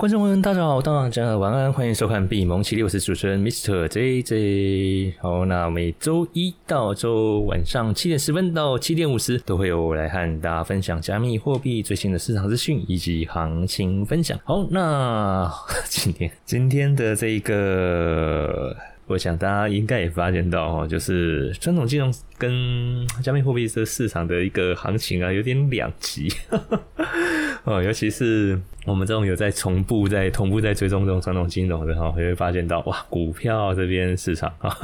观众们，大家好，大家晚安，欢迎收看闭蒙奇六，我是主持人 Mr. J J。好，那每周一到周晚上七点十分到七点五十，都会有我来和大家分享加密货币最新的市场资讯以及行情分享。好，那今天今天的这一个。我想大家应该也发现到哦，就是传统金融跟加密货币这市场的一个行情啊，有点两极 哦，尤其是。我们这种有在同步在同步在追踪这种传统金融的哈，也会发现到哇，股票这边市场啊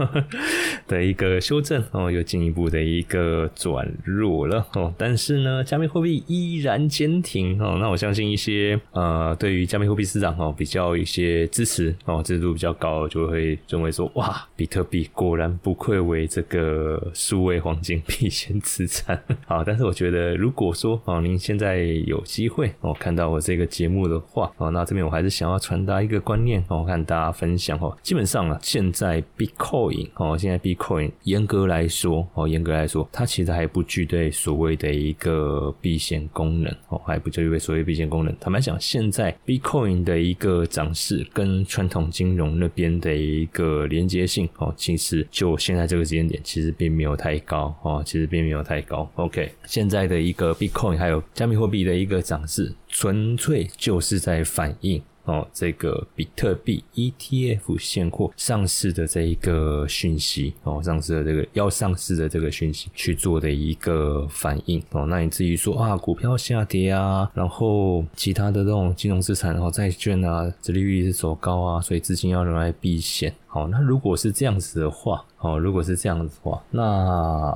的一个修正哦，又进一步的一个转弱了哦。但是呢，加密货币依然坚挺哦。那我相信一些呃，对于加密货币市场哦比较一些支持哦，支持度比较高，就会认为说哇，比特币果然不愧为这个数位黄金避险资产好，但是我觉得，如果说哦，您现在有机会哦，看到我这个节。目的话哦，那这边我还是想要传达一个观念哦，看大家分享哦。基本上啊，现在 Bitcoin 哦，现在 Bitcoin 严格来说哦，严格来说，它其实还不具备所谓的一个避险功能哦，还不具备所谓避险功能。坦白讲，现在 Bitcoin 的一个涨势跟传统金融那边的一个连接性哦，其实就现在这个时间点，其实并没有太高哦，其实并没有太高。OK，现在的一个 Bitcoin 还有加密货币的一个涨势，纯粹。就是在反映哦，这个比特币 ETF 现货上市的这一个讯息哦，上市的这个要上市的这个讯息去做的一个反应哦。那你至于说啊，股票下跌啊，然后其他的这种金融资产，然后债券啊，殖利率是走高啊，所以资金要用来避险。好，那如果是这样子的话，哦，如果是这样子的话，那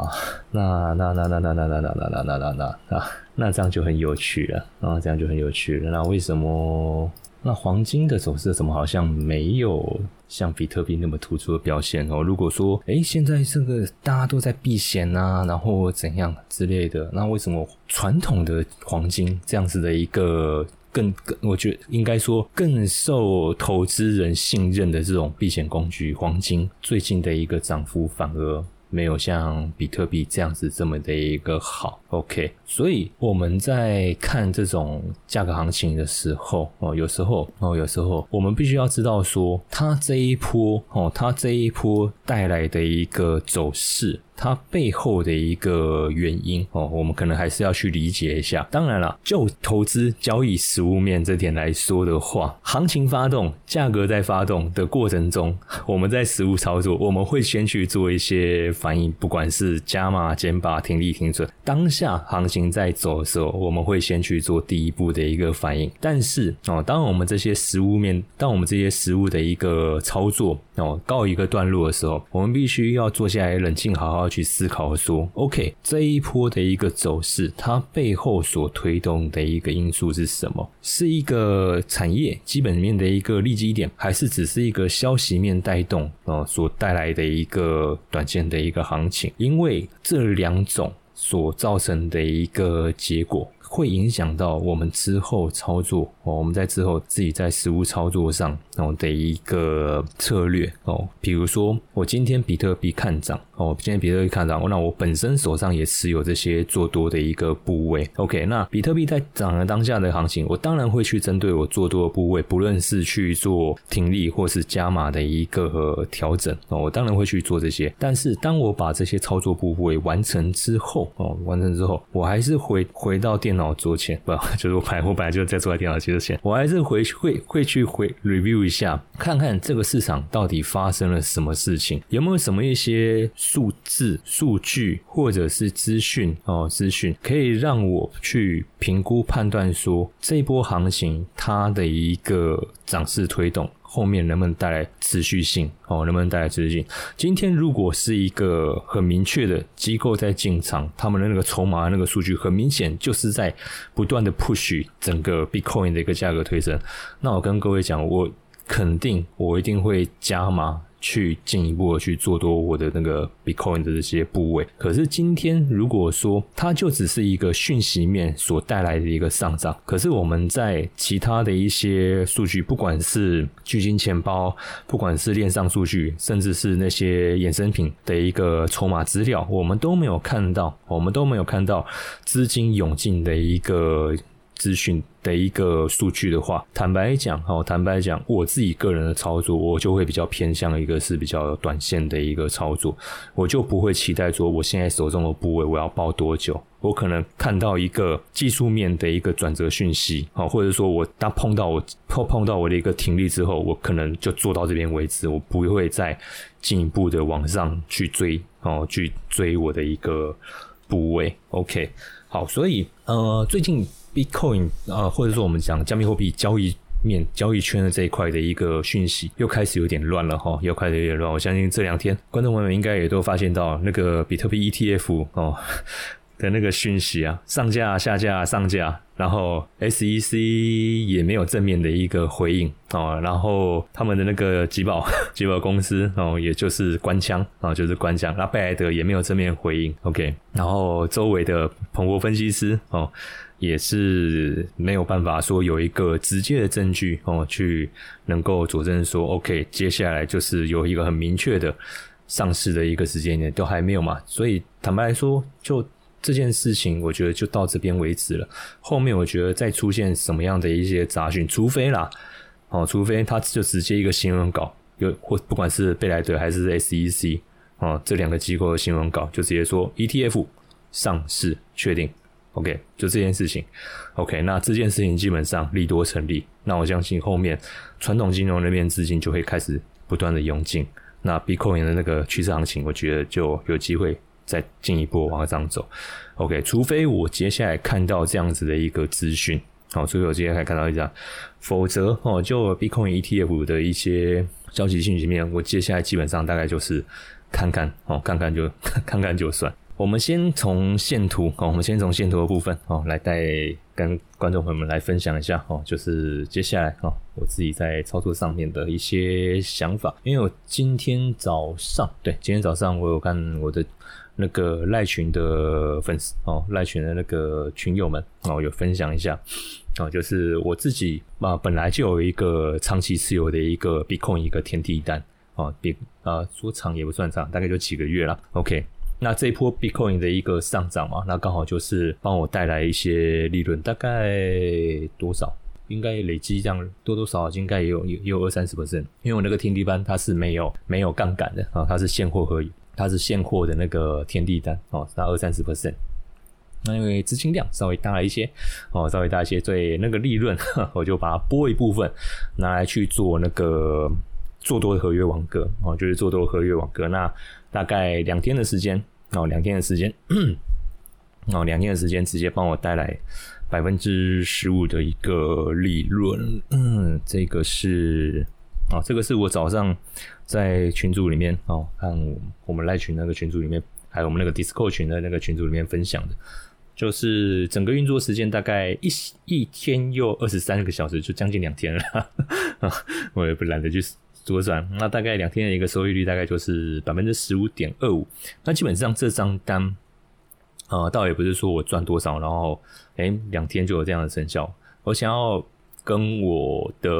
那那那那那那那那那那那那那。那这样就很有趣了，啊，这样就很有趣了。那为什么那黄金的走势怎么好像没有像比特币那么突出的表现哦？如果说，哎，现在这个大家都在避险啊，然后怎样之类的，那为什么传统的黄金这样子的一个更更，我觉得应该说更受投资人信任的这种避险工具黄金，最近的一个涨幅反而？没有像比特币这样子这么的一个好，OK，所以我们在看这种价格行情的时候，哦，有时候，哦，有时候我们必须要知道说，它这一波，哦，它这一波带来的一个走势。它背后的一个原因哦，我们可能还是要去理解一下。当然了，就投资交易实物面这点来说的话，行情发动、价格在发动的过程中，我们在实物操作，我们会先去做一些反应，不管是加码、减把、停利、停损。当下行情在走的时候，我们会先去做第一步的一个反应。但是哦，当我们这些实物面，当我们这些实物的一个操作哦告一个段落的时候，我们必须要坐下来冷静，好好。去思考说，OK，这一波的一个走势，它背后所推动的一个因素是什么？是一个产业基本面的一个利基点，还是只是一个消息面带动啊所带来的一个短线的一个行情？因为这两种所造成的一个结果。会影响到我们之后操作哦，我们在之后自己在实物操作上哦的一个策略哦，比如说我今天比特币看涨哦，今天比特币看涨，那我本身手上也持有这些做多的一个部位。OK，那比特币在涨的当下的行情，我当然会去针对我做多的部位，不论是去做停利或是加码的一个调整哦，我当然会去做这些。但是当我把这些操作部位完成之后哦，完成之后，我还是回回到电脑。桌前不，就是我本来我本来就在坐在电脑机前，我还是回会会去回 review 一下，看看这个市场到底发生了什么事情，有没有什么一些数字、数据或者是资讯哦，资讯可以让我去评估判断说这波行情它的一个涨势推动。后面能不能带来持续性？哦，能不能带来持续性？今天如果是一个很明确的机构在进场，他们的那个筹码那个数据很明显，就是在不断的 push 整个 Bitcoin 的一个价格推升。那我跟各位讲，我肯定我一定会加码。去进一步的去做多我的那个 Bitcoin 的这些部位。可是今天如果说它就只是一个讯息面所带来的一个上涨，可是我们在其他的一些数据，不管是巨金钱包，不管是链上数据，甚至是那些衍生品的一个筹码资料，我们都没有看到，我们都没有看到资金涌进的一个。资讯的一个数据的话，坦白讲，哦，坦白讲，我自己个人的操作，我就会比较偏向一个是比较短线的一个操作，我就不会期待说我现在手中的部位我要抱多久，我可能看到一个技术面的一个转折讯息，哦，或者说我当碰到我碰碰到我的一个停力之后，我可能就做到这边为止，我不会再进一步的往上去追，哦，去追我的一个部位，OK，好，所以呃，最近。Bitcoin 啊，或者说我们讲加密货币交易面、交易圈的这一块的一个讯息，又开始有点乱了哈，又开始有点乱。我相信这两天观众朋友们应该也都发现到那个比特币 ETF 哦 的那个讯息啊，上架、下架、上架，然后 SEC 也没有正面的一个回应哦，然后他们的那个集保 集保公司哦，也就是官腔啊，就是官腔，那贝莱德也没有正面回应，OK，然后周围的彭博分析师哦。也是没有办法说有一个直接的证据哦，去能够佐证说，OK，接下来就是有一个很明确的上市的一个时间点，都还没有嘛。所以坦白来说，就这件事情，我觉得就到这边为止了。后面我觉得再出现什么样的一些杂讯，除非啦，哦，除非他就直接一个新闻稿，有或不管是贝莱德还是 SEC 哦，这两个机构的新闻稿，就直接说 ETF 上市确定。OK，就这件事情，OK，那这件事情基本上利多成立，那我相信后面传统金融那边资金就会开始不断的涌进，那 Bitcoin 的那个趋势行情，我觉得就有机会再进一步往上走。OK，除非我接下来看到这样子的一个资讯，好，除非我接下来看到一张，否则哦，就 Bitcoin ETF 的一些消息信息面，我接下来基本上大概就是看看哦，看看就 看看就算。我们先从线图哦，我们先从线图的部分哦，来带跟观众朋友们来分享一下哦，就是接下来哦，我自己在操作上面的一些想法。因为我今天早上，对，今天早上我有看我的那个赖群的粉丝哦，赖群的那个群友们哦，有分享一下哦，就是我自己啊，本来就有一个长期持有的一个 Bitcoin 一个天地单哦，比啊说长也不算长，大概就几个月了，OK。那这一波 Bitcoin 的一个上涨嘛，那刚好就是帮我带来一些利润，大概多少？应该累积这样多多少少应该也有也有二三十 percent。因为我那个天地班它是没有没有杠杆的啊，它是现货合约，它是现货的那个天地单哦，它二三十 percent。那因为资金量稍微大了一些哦，稍微大一些，所以那个利润 我就把它拨一部分拿来去做那个做多的合约网格哦，就是做多合约网格那。大概两天的时间哦，两天的时间 哦，两天的时间直接帮我带来百分之十五的一个利润。嗯，这个是啊，这个是我早上在群组里面哦，看我们赖群那个群组里面，还有我们那个 Discord 群的那个群组里面分享的，就是整个运作时间大概一一天又二十三个小时，就将近两天了，我也不懒得去。多算，那大概两天的一个收益率大概就是百分之十五点二五。那基本上这张单，呃，倒也不是说我赚多少，然后哎两天就有这样的成效。我想要跟我的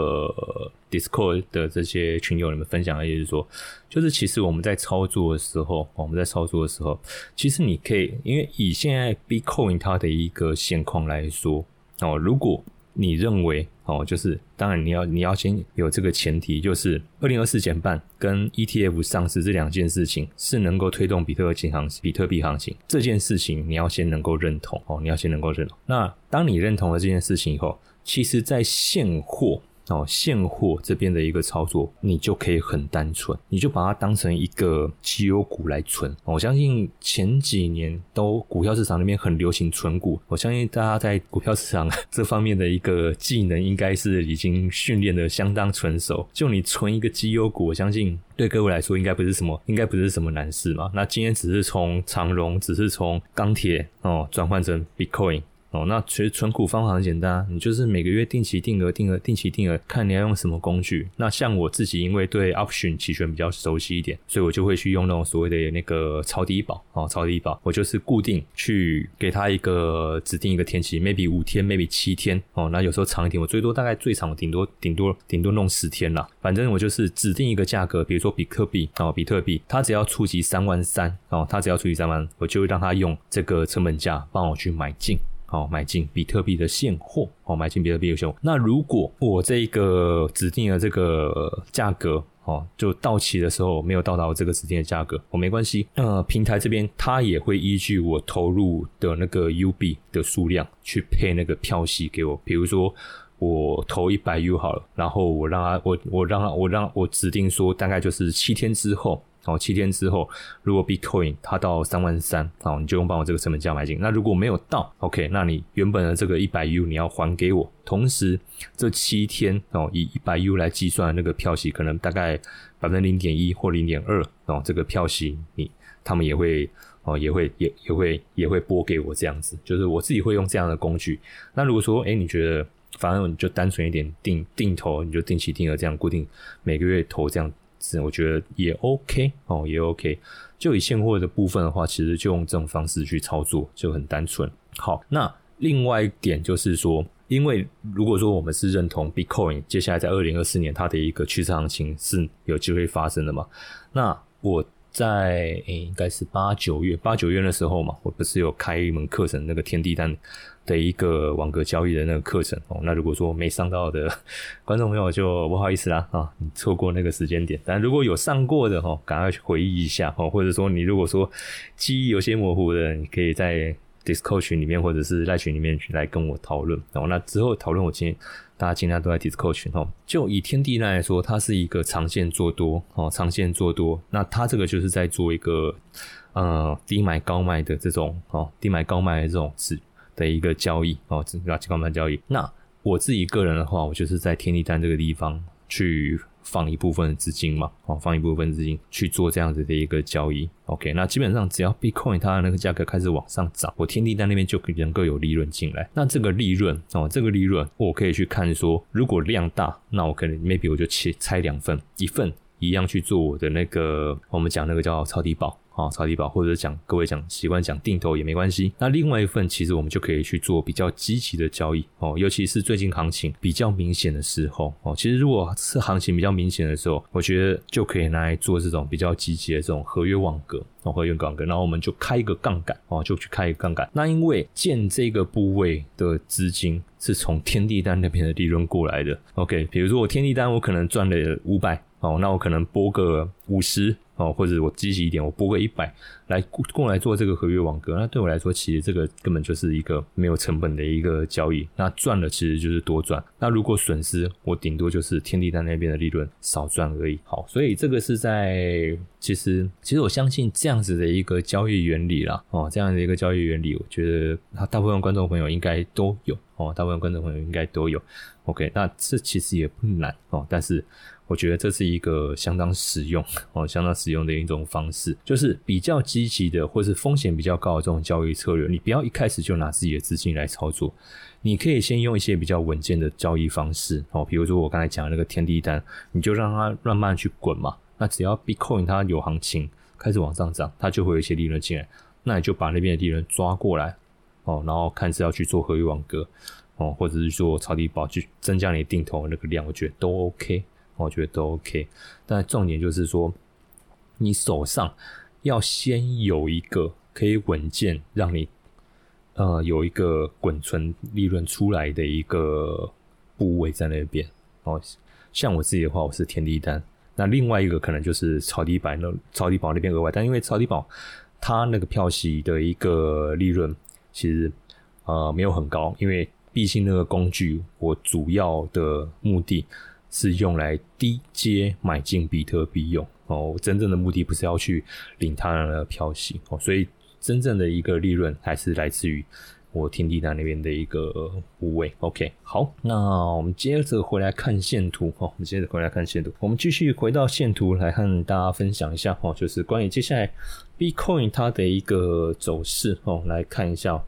Discord 的这些群友你们分享的，就是说，就是其实我们在操作的时候，我们在操作的时候，其实你可以，因为以现在 Bitcoin 它的一个现况来说，哦，如果你认为哦，就是当然你要你要先有这个前提，就是二零二四减半跟 ETF 上市这两件事情是能够推动比特币行，比特币行情这件事情你要先能够认同哦，你要先能够认同。那当你认同了这件事情以后，其实在现货。哦，现货这边的一个操作，你就可以很单纯，你就把它当成一个绩优股来存。我相信前几年都股票市场那边很流行存股，我相信大家在股票市场 这方面的一个技能，应该是已经训练的相当纯熟。就你存一个绩优股，我相信对各位来说应该不是什么，应该不是什么难事嘛。那今天只是从长荣，只是从钢铁哦转换成 Bitcoin。哦，那其实存股方法很简单，你就是每个月定期定额、定额、定期定额，看你要用什么工具。那像我自己，因为对 option 期权比较熟悉一点，所以我就会去用那种所谓的那个超低保哦，超低保，我就是固定去给他一个指定一个天期，maybe 五天，maybe 七天哦。那有时候长一点，我最多大概最长顶多顶多顶多弄十天啦。反正我就是指定一个价格，比如说比特币哦，比特币，它只要触及三万三哦，它只要触及三万，我就会让他用这个成本价帮我去买进。哦买进比特币的现货，哦买进比特币的现货。那如果我这个指定的这个价格。哦，就到期的时候没有到达我这个指定的价格，我没关系。呃，平台这边它也会依据我投入的那个 U 币的数量去配那个票息给我。比如说我投一百 U 好了，然后我让他，我我让他，我让我指定说大概就是七天之后。哦，七天之后，如果 Bitcoin 它到三万三，哦，你就用帮我这个成本价买进。那如果没有到，OK，那你原本的这个一百 U 你要还给我。同时，这七天哦，以一百 U 来计算那个票息，可能大概百分之零点一或零点二哦，这个票息你他们也会哦，也会也也会也会拨给我这样子。就是我自己会用这样的工具。那如果说，哎，你觉得反正你就单纯一点定定投，你就定期定额这样固定每个月投这样。是，我觉得也 OK 哦，也 OK。就以现货的部分的话，其实就用这种方式去操作，就很单纯。好，那另外一点就是说，因为如果说我们是认同 Bitcoin 接下来在二零二四年它的一个趋势行情是有机会发生的嘛，那我。在诶，应该是八九月，八九月的时候嘛，我不是有开一门课程，那个天地单的一个网格交易的那个课程哦。那如果说没上到的观众朋友，就不好意思啦啊，你错过那个时间点。但如果有上过的哈，赶快去回忆一下哦，或者说你如果说记忆有些模糊的，你可以在 Discord 群里面或者是赖群里面来跟我讨论哦。那之后讨论，我今天。大家经常都在 Discord 群哦，就以天地来说，它是一个长线做多哦，长线做多。那它这个就是在做一个呃低买高卖的这种哦，低买高卖的这种是的一个交易哦，这叫高卖交易。那我自己个人的话，我就是在天地单这个地方去。放一部分的资金嘛，哦，放一部分资金去做这样子的一个交易，OK，那基本上只要 Bitcoin 它的那个价格开始往上涨，我天地在那边就能够有利润进来。那这个利润哦，这个利润我可以去看说，如果量大，那我可能 maybe 我就切拆两份，一份一样去做我的那个我们讲那个叫超低保。啊，超低保，或者讲各位讲习惯讲定投也没关系。那另外一份，其实我们就可以去做比较积极的交易哦，尤其是最近行情比较明显的时候哦。其实如果是行情比较明显的时候，我觉得就可以拿来做这种比较积极的这种合约网格哦，合约网格，然后我们就开一个杠杆哦，就去开一个杠杆。那因为建这个部位的资金是从天地单那边的利润过来的。OK，比如说我天地单我可能赚了五百哦，那我可能拨个五十。哦，或者我积极一点，我拨个一百来过来做这个合约网格，那对我来说，其实这个根本就是一个没有成本的一个交易。那赚了其实就是多赚，那如果损失，我顶多就是天地单那边的利润少赚而已。好，所以这个是在其实其实我相信这样子的一个交易原理啦。哦，这样的一个交易原理，我觉得大部分观众朋友应该都有哦，大部分观众朋友应该都有。OK，那这其实也不难哦，但是。我觉得这是一个相当实用哦，相当实用的一种方式，就是比较积极的，或是风险比较高的这种交易策略。你不要一开始就拿自己的资金来操作，你可以先用一些比较稳健的交易方式哦，比如说我刚才讲的那个天地单，你就让它慢慢去滚嘛。那只要 Bitcoin 它有行情开始往上涨，它就会有一些利润进来，那你就把那边的利润抓过来哦，然后看是要去做合约网格哦，或者是说超低保去增加你定投那个量，我觉得都 OK。我觉得都 OK，但重点就是说，你手上要先有一个可以稳健让你呃有一个滚存利润出来的一个部位在那边哦。像我自己的话，我是天地单，那另外一个可能就是超低板那超低保那边额外，但因为超低保它那个票息的一个利润其实呃没有很高，因为毕竟那个工具我主要的目的。是用来低阶买进比特币用哦，真正的目的不是要去领它的票息哦，所以真正的一个利润还是来自于我天地单那边的一个部位。OK，好，那我们接着回来看线图哦，我们接着回来看线图，我们继续回到线图来和大家分享一下哦，就是关于接下来 Bitcoin 它的一个走势哦，来看一下。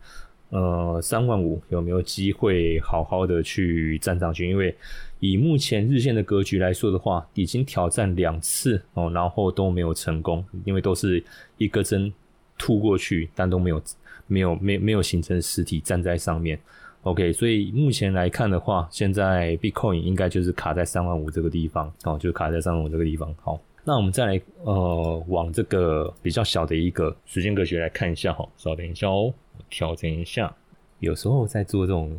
呃，三万五有没有机会好好的去站上去？因为以目前日线的格局来说的话，已经挑战两次哦，然后都没有成功，因为都是一个针突过去，但都没有没有没没有形成实体站在上面。OK，所以目前来看的话，现在 Bitcoin 应该就是卡在三万五这个地方哦，就卡在三万五这个地方。好，那我们再来呃，往这个比较小的一个时间格局来看一下哈，稍等一下哦。调整一下，有时候在做这种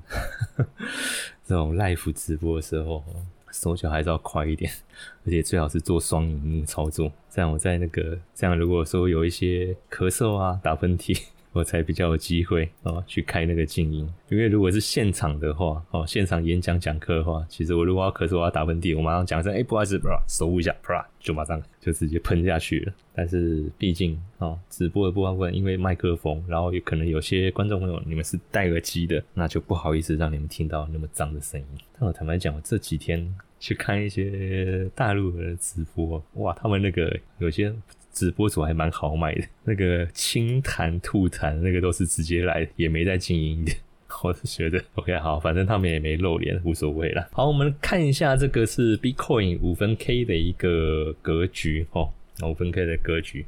这种 live 直播的时候，手脚还是要快一点，而且最好是做双荧幕操作，这样我在那个这样如果说有一些咳嗽啊、打喷嚏。我才比较有机会哦，去开那个静音。因为如果是现场的话，哦，现场演讲讲课的话，其实我如果要咳嗽、我要打喷嚏，我马上讲声，哎，不好意思，手捂一下，啪，就马上就直接喷下去了。但是毕竟哦，直播的部分，因为麦克风，然后有可能有些观众朋友你们是戴耳机的，那就不好意思让你们听到那么脏的声音。但我坦白讲，我这几天去看一些大陆的直播，哇，他们那个有些。直播主还蛮豪迈的，那个清谈吐痰，那个都是直接来，也没在静音的。我是觉得 OK 好，反正他们也没露脸，无所谓了。好，我们看一下这个是 Bitcoin 五分 K 的一个格局哦，五分 K 的格局。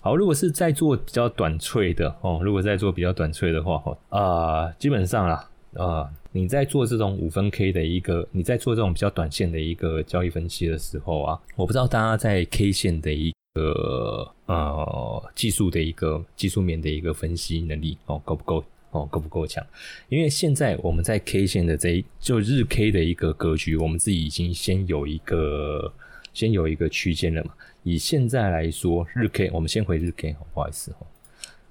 好，如果是在做比较短脆的哦，如果在做比较短脆的话哦，啊，基本上啦，啊，你在做这种五分 K 的一个，你在做这种比较短线的一个交易分析的时候啊，我不知道大家在 K 线的一呃呃，技术的一个技术面的一个分析能力哦，够不够哦，够不够强？因为现在我们在 K 线的这一就日 K 的一个格局，我们自己已经先有一个先有一个区间了嘛。以现在来说，日 K 我们先回日 K，不好意思哦，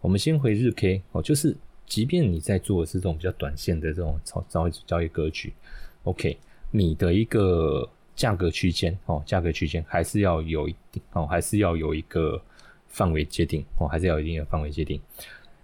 我们先回日 K 哦，就是即便你在做是这种比较短线的这种操交易交易格局，OK，你的一个。价格区间哦，价格区间还是要有一定哦，还是要有一个范围界定哦，还是要有一定的范围界定。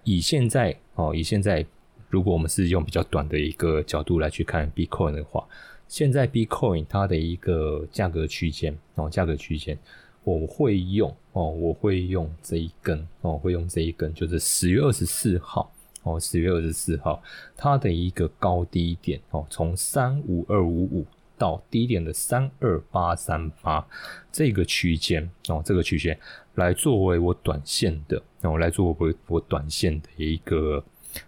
以现在哦，以现在，如果我们是用比较短的一个角度来去看 Bitcoin 的话，现在 Bitcoin 它的一个价格区间哦，价格区间，我会用哦，我会用这一根哦，会用这一根，就是十月二十四号哦，十月二十四号它的一个高低点哦，从三五二五五。到低点的三二八三八这个区间哦，这个区间来作为我短线的哦，来作为我短线的一个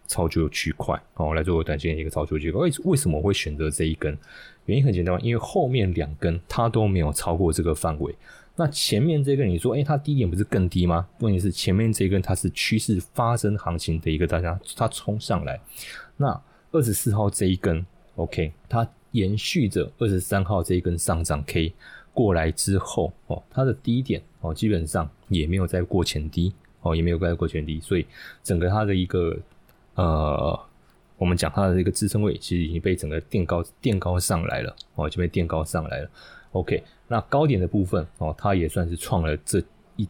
操作区块哦，来作为短线的一个操作区块。为为什么我会选择这一根？原因很简单，因为后面两根它都没有超过这个范围。那前面这根你说，哎，它低点不是更低吗？问题是前面这根它是趋势发生行情的一个大家，它冲上来。那二十四号这一根，OK，它。延续着二十三号这一根上涨 K 过来之后哦，它的低点哦基本上也没有再过前低哦，也没有再过前低，所以整个它的一个呃，我们讲它的一个支撑位其实已经被整个垫高垫高上来了哦，就被垫高上来了。OK，那高点的部分哦，它也算是创了这一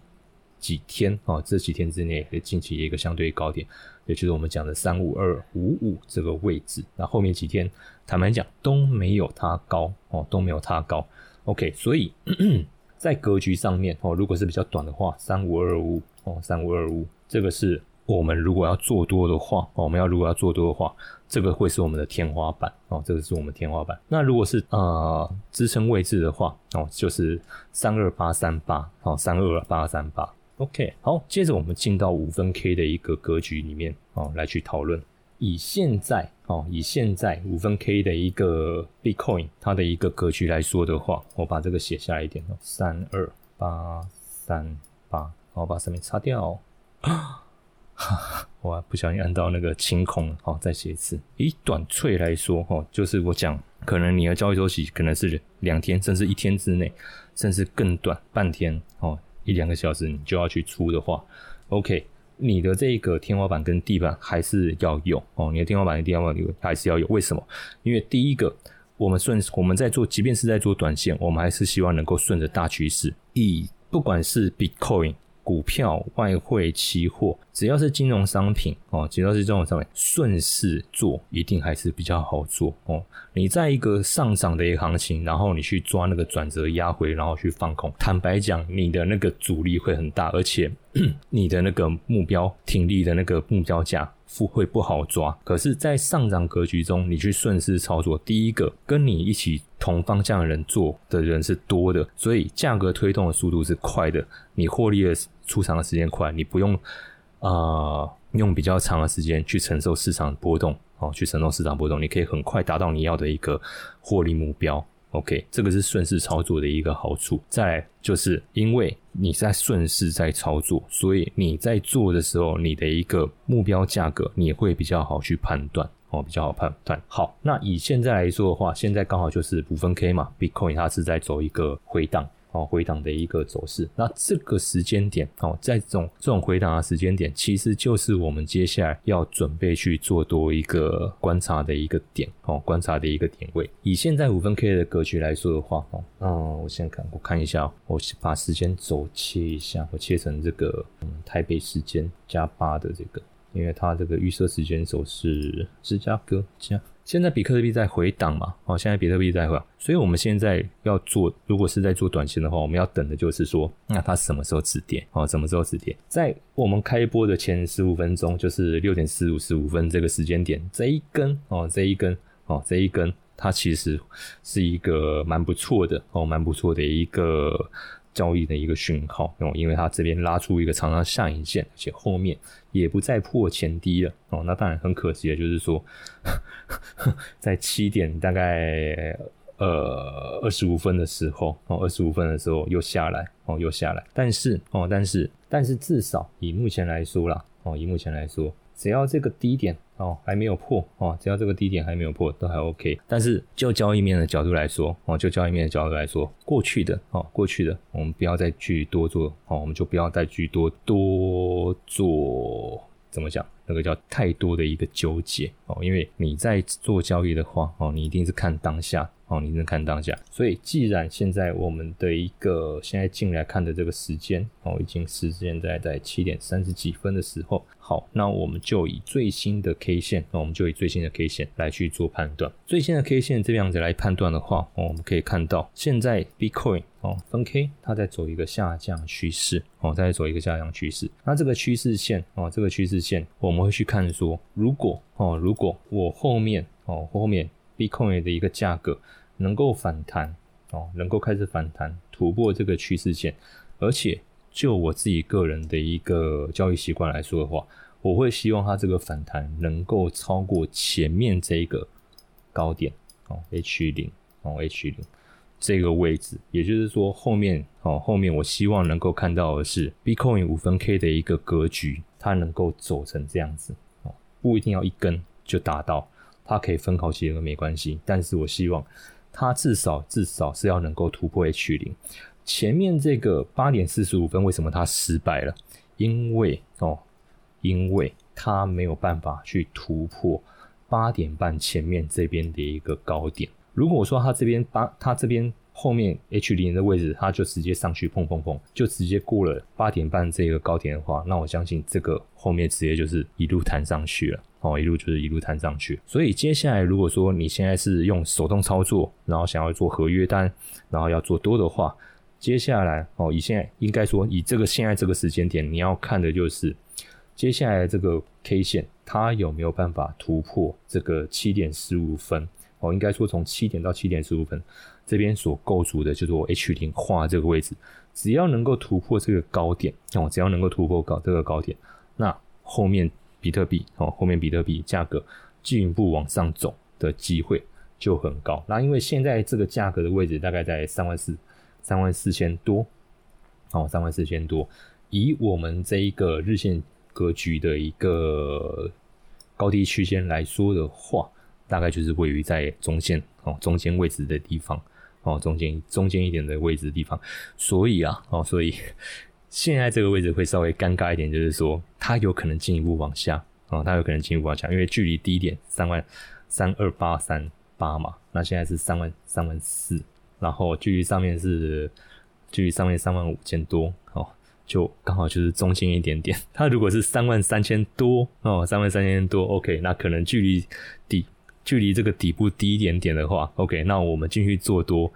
几天哦，这几天之内近期一个相对高点。也就是我们讲的三五二五五这个位置，那后面几天坦白讲都没有它高哦，都没有它高。OK，所以 在格局上面哦，如果是比较短的话，三五二五哦，三五二五这个是我们如果要做多的话，我们要如果要做多的话，这个会是我们的天花板哦，这个是我们天花板。那如果是呃支撑位置的话哦，就是三二八三八哦，三二八三八。OK，好，接着我们进到五分 K 的一个格局里面哦，来去讨论。以现在哦，以现在五分 K 的一个 Bitcoin 它的一个格局来说的话，我把这个写下来一点哦，三二八三八，我把上面擦掉。啊，我不小心按到那个清空了，好，再写一次。以短脆来说哦，就是我讲，可能你的交易周期可能是两天，甚至一天之内，甚至更短，半天哦。一两个小时你就要去出的话，OK，你的这个天花板跟地板还是要有哦，你的天花板跟地板还是要有。为什么？因为第一个，我们顺我们在做，即便是在做短线，我们还是希望能够顺着大趋势，以不管是 Bitcoin。股票、外汇、期货，只要是金融商品哦，只要是这种商品，顺势做一定还是比较好做哦。你在一个上涨的一个行情，然后你去抓那个转折压回，然后去放空，坦白讲，你的那个阻力会很大，而且 你的那个目标挺立的那个目标价。不会不好抓，可是，在上涨格局中，你去顺势操作，第一个跟你一起同方向的人做的人是多的，所以价格推动的速度是快的，你获利的出场的时间快，你不用啊用比较长的时间去承受市场波动哦，去承受市场波动，你可以很快达到你要的一个获利目标。OK，这个是顺势操作的一个好处。再来，就是因为你在顺势在操作，所以你在做的时候，你的一个目标价格你会比较好去判断。哦，比较好判断。好，那以现在来说的话，现在刚好就是五分 K 嘛，Bitcoin 它是在走一个回档。哦，回档的一个走势，那这个时间点哦，在这种这种回档的时间点，其实就是我们接下来要准备去做多一个观察的一个点哦，观察的一个点位。以现在五分 K 的格局来说的话，哦，嗯，我先看，我看一下，我把时间轴切一下，我切成这个嗯台北时间加八的这个，因为它这个预设时间轴是芝加哥加。现在比特币在回档嘛，哦，现在比特币在回，所以我们现在要做，如果是在做短线的话，我们要等的就是说，那它什么时候止跌？哦，什么时候止跌？在我们开播的前十五分钟，就是六点四五十五分这个时间点，这一根哦，这一根哦，这一根，它其实是一个蛮不错的哦，蛮不错的一个。交易的一个讯号哦，因为它这边拉出一个长长下影线，而且后面也不再破前低了哦。那当然很可惜的就是说，在七点大概呃二十五分的时候哦，二十五分的时候又下来哦，又下来。但是哦，但是但是至少以目前来说啦哦，以目前来说。只要这个低点哦还没有破哦，只要这个低点还没有破，都还 OK。但是就交易面的角度来说哦，就交易面的角度来说，过去的哦，过去的我们不要再去多做哦，我们就不要再去多多做，怎么讲？那个叫太多的一个纠结哦，因为你在做交易的话哦，你一定是看当下。哦，你能看当下，所以既然现在我们的一个现在进来看的这个时间哦，已经是现在在七点三十几分的时候，好，那我们就以最新的 K 线，那我们就以最新的 K 线来去做判断。最新的 K 线这样子来判断的话，我们可以看到现在 Bitcoin 哦分 K 它在走一个下降趋势哦，在走一个下降趋势。那这个趋势线哦，这个趋势线我们会去看说，如果哦，如果我后面哦后面。Bitcoin 的一个价格能够反弹哦，能够开始反弹突破这个趋势线，而且就我自己个人的一个交易习惯来说的话，我会希望它这个反弹能够超过前面这个高点哦，H 零哦，H 零这个位置，也就是说后面哦，后面我希望能够看到的是 Bitcoin 五分 K 的一个格局，它能够走成这样子哦，不一定要一根就达到。它可以分好几个没关系，但是我希望它至少至少是要能够突破 H 零。前面这个八点四十五分为什么它失败了？因为哦，因为它没有办法去突破八点半前面这边的一个高点。如果说它这边八，它这边。后面 H 零的位置，它就直接上去碰碰碰，就直接过了八点半这个高点的话，那我相信这个后面直接就是一路弹上去了，哦，一路就是一路弹上去。所以接下来如果说你现在是用手动操作，然后想要做合约单，然后要做多的话，接下来哦，以现在应该说以这个现在这个时间点，你要看的就是接下来这个 K 线它有没有办法突破这个七点十五分，哦，应该说从七点到七点十五分。这边所构筑的就是我 H 零画这个位置，只要能够突破这个高点哦，只要能够突破高这个高点，那后面比特币哦，后面比特币价格进一步往上走的机会就很高。那因为现在这个价格的位置大概在三万四、三万四千多哦，三万四千多，以我们这一个日线格局的一个高低区间来说的话，大概就是位于在中线哦，中间位置的地方。哦，中间中间一点的位置的地方，所以啊，哦，所以 现在这个位置会稍微尴尬一点，就是说它有可能进一步往下，哦，它有可能进一步往下，因为距离低点三万三二八三八嘛，那现在是三万三万四，然后距离上面是距离上面三万五千多，哦，就刚好就是中间一点点。它如果是三万三千多，哦，三万三千多，OK，那可能距离。距离这个底部低一点点的话，OK，那我们进去做多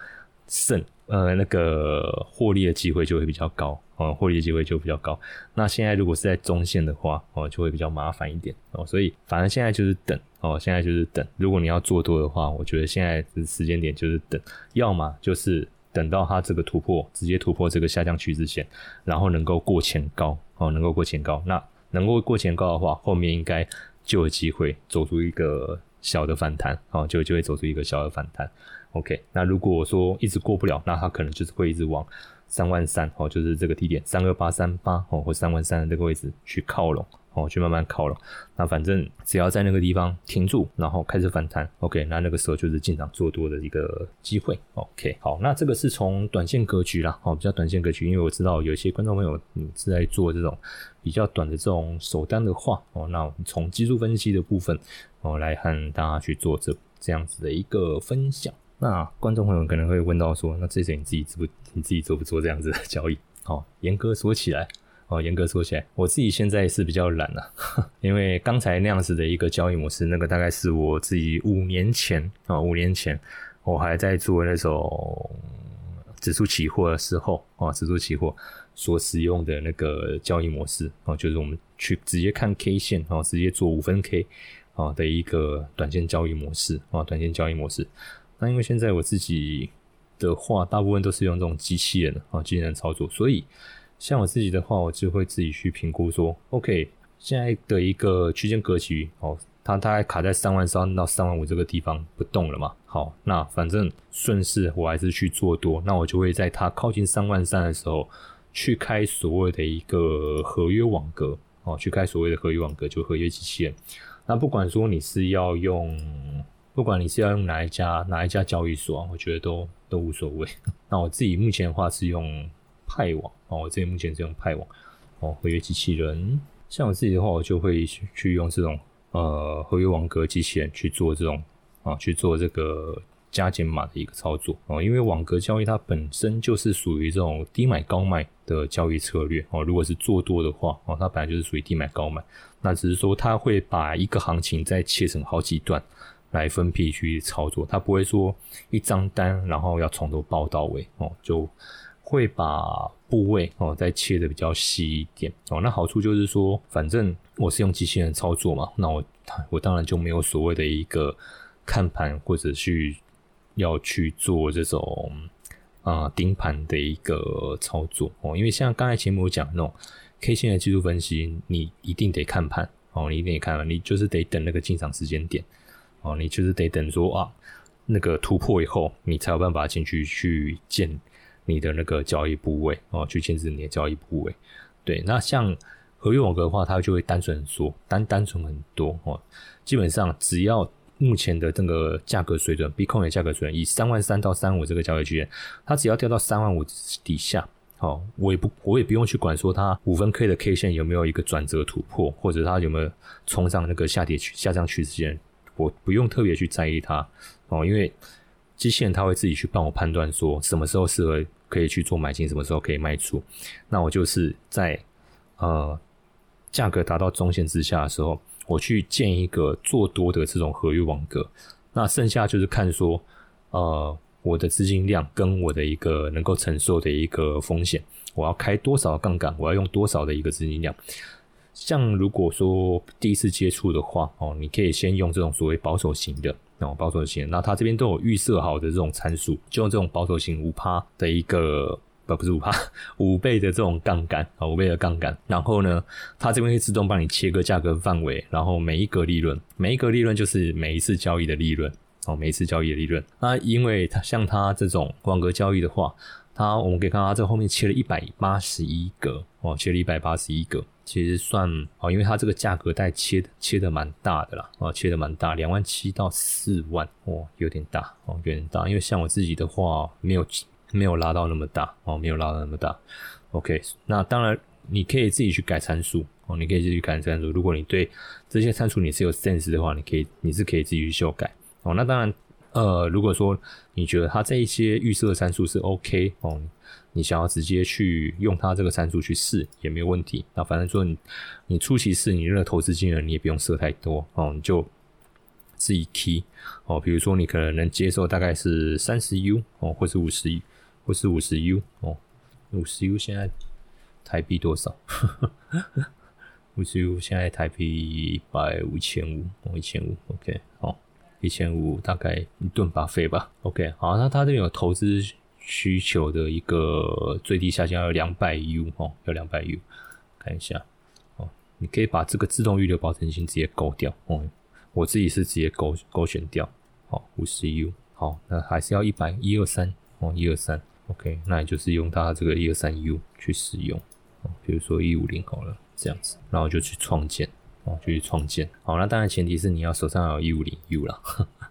胜，呃，那个获利的机会就会比较高，哦，获利的机会就比较高。那现在如果是在中线的话，哦，就会比较麻烦一点，哦，所以反正现在就是等，哦，现在就是等。如果你要做多的话，我觉得现在的时间点就是等，要么就是等到它这个突破，直接突破这个下降趋势线，然后能够过前高，哦，能够过前高，那能够过前高的话，后面应该就有机会走出一个。小的反弹，哦，就就会走出一个小的反弹。OK，那如果说一直过不了，那它可能就是会一直往三万三，哦，就是这个低点三二八三八，哦，或三万三的这个位置去靠拢。哦，去慢慢靠拢。那反正只要在那个地方停住，然后开始反弹，OK，那那个时候就是进场做多的一个机会。OK，好，那这个是从短线格局啦，哦，比较短线格局，因为我知道有些观众朋友你是在做这种比较短的这种手单的话，哦，那我们从技术分析的部分，哦，来和大家去做这这样子的一个分享。那观众朋友可能会问到说，那这些你自己做不？你自己做不做这样子的交易？好，严格说起来，哦，严格说起来，我自己现在是比较懒了，因为刚才那样子的一个交易模式，那个大概是我自己五年前啊，五年前我还在做那种指数期货的时候啊，指数期货所使用的那个交易模式啊，就是我们去直接看 K 线啊，直接做五分 K 啊的一个短线交易模式啊，短线交易模式。那因为现在我自己。的话，大部分都是用这种机器人啊，机器人操作。所以，像我自己的话，我就会自己去评估说，OK，现在的一个区间格局哦，它大概卡在三万三到三万五这个地方不动了嘛。好，那反正顺势我还是去做多，那我就会在它靠近三万三的时候去开所谓的一个合约网格哦，去开所谓的合约网格，就合约机器人。那不管说你是要用。不管你是要用哪一家哪一家交易所，我觉得都都无所谓。那我自己目前的话是用派网哦，我自己目前是用派网哦，合约机器人。像我自己的话，我就会去用这种呃合约网格机器人去做这种啊去做这个加减码的一个操作哦，因为网格交易它本身就是属于这种低买高卖的交易策略哦。如果是做多的话哦，它本来就是属于低买高卖，那只是说它会把一个行情再切成好几段。来分批去操作，他不会说一张单，然后要从头报到尾哦，就会把部位哦再切的比较细一点哦。那好处就是说，反正我是用机器人操作嘛，那我我当然就没有所谓的一个看盘或者去要去做这种啊盯盘的一个操作哦。因为像刚才节目讲那种 K 线的技术分析，你一定得看盘哦，你一定得看盘，你就是得等那个进场时间点。哦，你就是得等说啊，那个突破以后，你才有办法进去去建你的那个交易部位哦，去限制你的交易部位。对，那像合约网格的话，它就会单纯很多，单单纯很多哦。基本上只要目前的这个价格水准，比控的价格水准以三万三到三五这个交易区间，它只要掉到三万五底下，哦，我也不我也不用去管说它五分 K 的 K 线有没有一个转折突破，或者它有没有冲上那个下跌区下降趋势线。我不用特别去在意它哦，因为机器人它会自己去帮我判断说什么时候适合可以去做买进，什么时候可以卖出。那我就是在呃价格达到中线之下的时候，我去建一个做多的这种合约网格。那剩下就是看说呃我的资金量跟我的一个能够承受的一个风险，我要开多少杠杆，我要用多少的一个资金量。像如果说第一次接触的话，哦，你可以先用这种所谓保守型的，哦，保守型，那它这边都有预设好的这种参数，就用这种保守型五趴的一个，不不是五趴，五倍的这种杠杆，啊，五倍的杠杆，然后呢，它这边会自动帮你切割价格范围，然后每一格利润，每一格利润就是每一次交易的利润，哦，每一次交易的利润，那因为它像它这种网格交易的话，它我们可以看到它这后面切了一百八十一格，哦，切了一百八十一格。其实算哦，因为它这个价格带切的切的蛮大的啦，哦，切的蛮大，两万七到四万，哦，有点大，哦，有点大。因为像我自己的话，没有没有拉到那么大，哦，没有拉到那么大。OK，那当然你可以自己去改参数，哦，你可以自己去改参数。如果你对这些参数你是有 sense 的话，你可以你是可以自己去修改，哦，那当然，呃，如果说你觉得它这一些预设参数是 OK，哦。你想要直接去用它这个参数去试也没有问题。那反正说你你初期试，你那个投资金额你也不用设太多哦，你就自己 key 哦。比如说你可能能接受大概是三十 U 哦，或是五十或是五十 U 哦。五十 U 现在台币多少？五十 U 现在台币一百五千五哦，一千五 OK 好，一千五大概一顿把费吧 OK 好，那他这边有投资。需求的一个最低下限要两百 U 哦，要两百 U，看一下哦，你可以把这个自动预留保证金直接勾掉哦，我自己是直接勾勾选掉，好五十 U，好，那还是要一百一二三哦，一二三，OK，那也就是用它这个一二三 U 去使用哦，比如说一五零好了，这样子，然后就去创建去创建。好，那当然前提是你要手上有一五零 U 啦。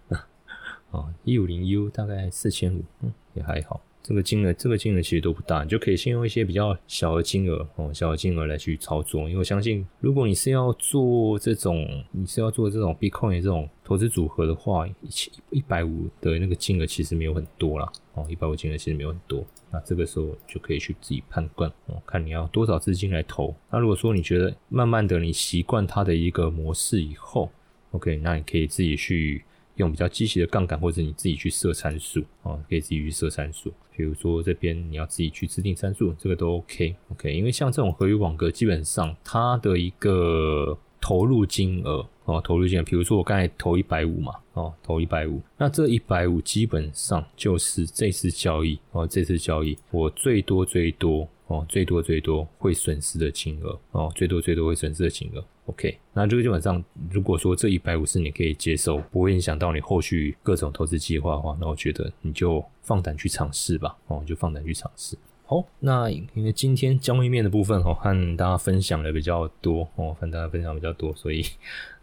哦，一五零 U 大概四千五，嗯，也还好。这个金额，这个金额其实都不大，你就可以先用一些比较小的金额哦，小的金额来去操作。因为我相信，如果你是要做这种，你是要做这种 Bitcoin 这种投资组合的话，一千一百五的那个金额其实没有很多啦。哦，一百五金额其实没有很多。那这个时候就可以去自己判断哦，看你要多少资金来投。那如果说你觉得慢慢的你习惯它的一个模式以后，OK，那你可以自己去。用比较积极的杠杆，或者你自己去设参数啊，可以自己去设参数。比如说这边你要自己去制定参数，这个都 OK OK。因为像这种合约网格，基本上它的一个投入金额哦，投入金额，比如说我刚才投一百五嘛，哦，投一百五，那这一百五基本上就是这次交易哦，这次交易我最多最多。哦，最多最多会损失的金额哦，最多最多会损失的金额。OK，那这个基本上，如果说这一百五十你可以接受，不会影响到你后续各种投资计划的话，那我觉得你就放胆去尝试吧。哦，就放胆去尝试。好，那因为今天交易面的部分哦，和大家分享的比较多哦，和大家分享比较多，所以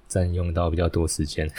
占用到比较多时间。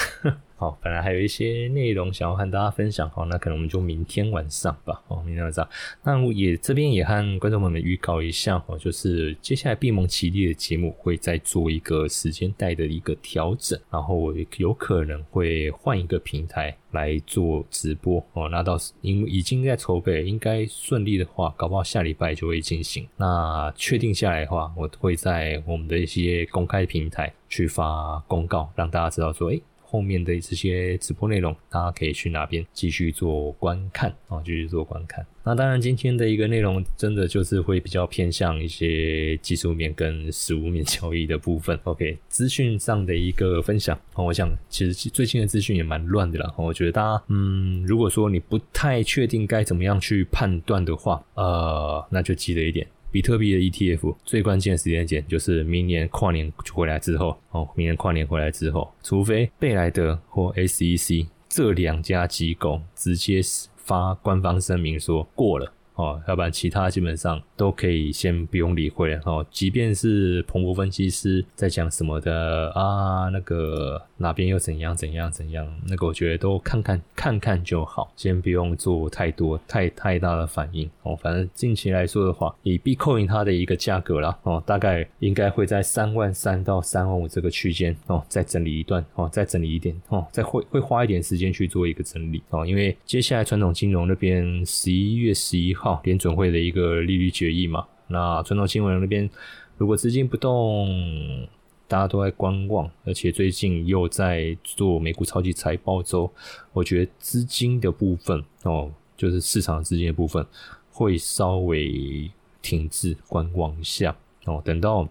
好，本来还有一些内容想要和大家分享，好，那可能我们就明天晚上吧。哦，明天晚上，那我也这边也和观众朋友们预告一下，哦，就是接下来闭蒙奇力的节目会再做一个时间带的一个调整，然后我有可能会换一个平台来做直播。哦，那到因为已经在筹备，应该顺利的话，搞不好下礼拜就会进行。那确定下来的话，我会在我们的一些公开平台去发公告，让大家知道说，哎。后面的这些直播内容，大家可以去哪边继续做观看啊？继续做观看。那当然，今天的一个内容真的就是会比较偏向一些技术面跟实物面交易的部分。OK，资讯上的一个分享。我想其实最近的资讯也蛮乱的啦。我觉得大家，嗯，如果说你不太确定该怎么样去判断的话，呃，那就记得一点。比特币的 ETF 最关键时间点就是明年跨年回来之后哦，明年跨年回来之后，除非贝莱德或 SEC 这两家机构直接发官方声明说过了。哦，要不然其他基本上都可以先不用理会了哦。即便是彭博分析师在讲什么的啊，那个哪边又怎样怎样怎样，那个我觉得都看看看看就好，先不用做太多太太大的反应哦。反正近期来说的话，以 Bitcoin 它的一个价格啦哦，大概应该会在三万三到三万五这个区间哦，再整理一段哦，再整理一点哦，再会会花一点时间去做一个整理哦，因为接下来传统金融那边十一月十一号。联准会的一个利率决议嘛，那传统新闻那边如果资金不动，大家都在观望，而且最近又在做美股超级财报周，我觉得资金的部分哦，就是市场资金的部分会稍微停滞观望一下哦，等到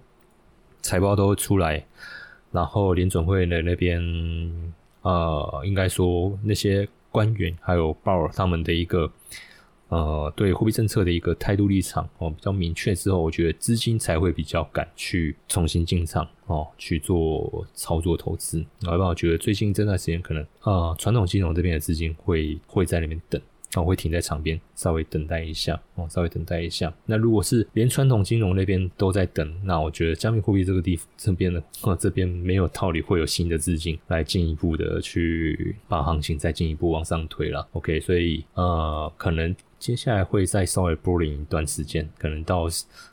财报都出来，然后联准会的那边呃，应该说那些官员还有鲍尔他们的一个。呃，对货币政策的一个态度立场哦，比较明确之后，我觉得资金才会比较敢去重新进场哦，去做操作投资。然后，我觉得最近这段时间可能呃，传统金融这边的资金会会在里面等。我会停在场边，稍微等待一下哦，稍微等待一下。那如果是连传统金融那边都在等，那我觉得加密货币这个地方这边呢，这边没有道理会有新的资金来进一步的去把行情再进一步往上推了。OK，所以呃，可能接下来会再稍微波林一段时间，可能到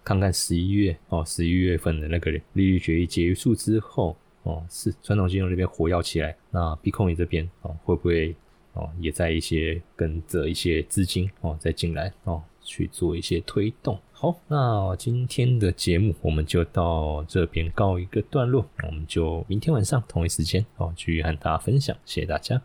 看看十一月哦，十一月份的那个利率决议结束之后哦，是传统金融那边火药起来，那 Bitcoin 这边哦会不会？哦，也在一些跟着一些资金哦，再进来哦，去做一些推动。好，那今天的节目我们就到这边告一个段落，我们就明天晚上同一时间哦，继续和大家分享。谢谢大家。